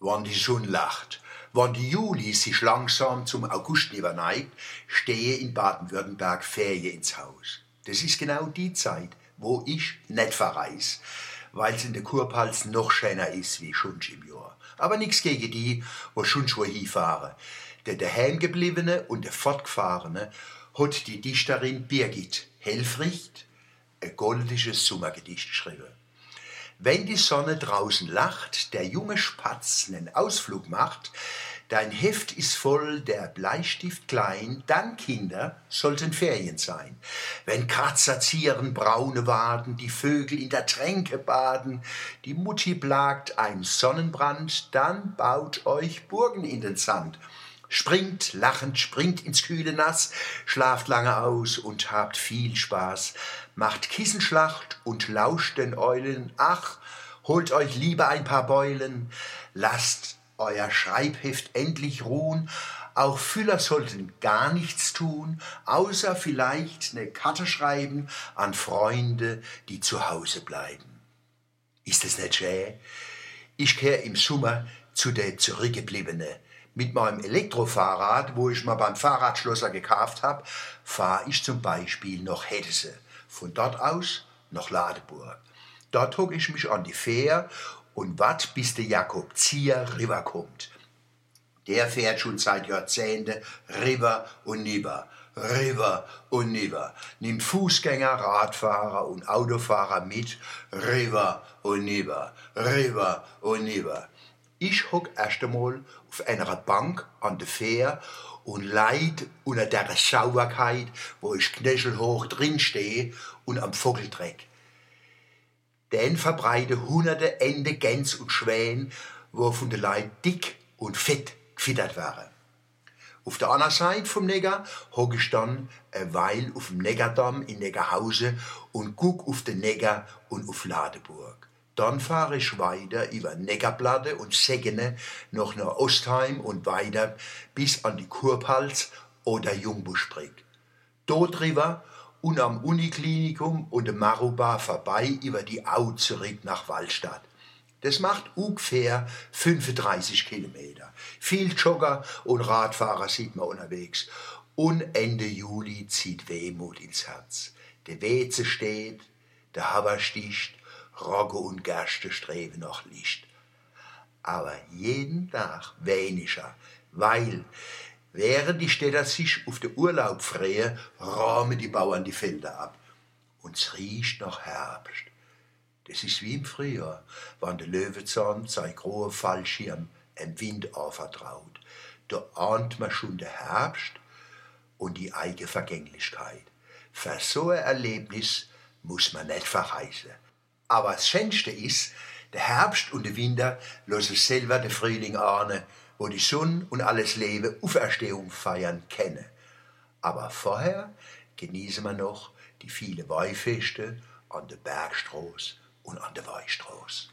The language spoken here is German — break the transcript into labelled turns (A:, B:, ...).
A: wann die Sonne lacht. Wann die Juli sich langsam zum August neigt, stehe in Baden-Württemberg Ferien ins Haus. Das ist genau die Zeit, wo ich nicht verreis, weil es in der Kurpals noch schöner ist wie schon im Jahr. Aber nichts gegen die, wo schon schon hinfahren. Der daheimgebliebene und der fortgefahrene hat die Dichterin Birgit Helfricht ein goldisches Sommergedicht geschrieben. Wenn die Sonne draußen lacht, der junge Spatz nen Ausflug macht, dein Heft ist voll, der Bleistift klein, dann, Kinder, sollten Ferien sein. Wenn Kratzer zieren braune Waden, die Vögel in der Tränke baden, die Mutti plagt ein Sonnenbrand, dann baut euch Burgen in den Sand springt lachend, springt ins kühle Nass, schlaft lange aus und habt viel Spaß, macht Kissenschlacht und lauscht den Eulen, ach, holt euch lieber ein paar Beulen, lasst euer Schreibheft endlich ruhen, auch Füller sollten gar nichts tun, außer vielleicht ne Karte schreiben an Freunde, die zu Hause bleiben. Ist es nicht schön? Ich kehr im Sommer zu der Zurückgebliebene, mit meinem Elektrofahrrad, wo ich mal beim Fahrradschlosser gekauft habe, fahre ich zum Beispiel nach Hedese. Von dort aus nach Ladeburg. Dort hocke ich mich an die Fähre und wart, bis der Jakob Zier rüberkommt. Der fährt schon seit Jahrzehnten River und Niver, River und Niver, nimmt Fußgänger, Radfahrer und Autofahrer mit, River und Niver, River und Niver. Ich hock erst einmal auf einer Bank an der Fähre und leid unter der Sauberkeit, wo ich knöchelhoch drinstehe und am Vogeldreck. Den verbreite hunderte Ende Gänse und Schwäne, wo von der Leid dick und fett gefittert waren. Auf der anderen Seite vom Neger hock ich dann eine Weile auf dem Negerdamm in Negerhause und guck auf den Neger und auf Ladeburg. Dann fahre ich weiter über Neckarplatte und Segene noch nach Ostheim und weiter bis an die Kurpals oder Jungbuschbrück. Dort rüber und am Uniklinikum und dem Maruba vorbei über die Au zurück nach Wallstadt. Das macht ungefähr 35 Kilometer. Viel Jogger und Radfahrer sieht man unterwegs. Und Ende Juli zieht Wehmut ins Herz. Der Weze steht, der Haber sticht, Rogge und Gerste streben nach Licht. Aber jeden Tag weniger, weil während die Städter sich auf den Urlaub freuen, räumen die Bauern die Felder ab. Und es riecht nach Herbst. Das ist wie im Frühjahr, wann der Löwenzahn sein großer Fallschirm im Wind anvertraut. Da ahnt man schon den Herbst und die eigene Vergänglichkeit. Für so ein Erlebnis muss man nicht verreisen. Aber das Schönste ist, der Herbst und der Winter lassen selber den Frühling ahnen, wo die Sonne und alles Leben Auferstehung feiern kennen. Aber vorher genießen wir noch die vielen Weihfeste an der Bergstraße und an der Weichstraße.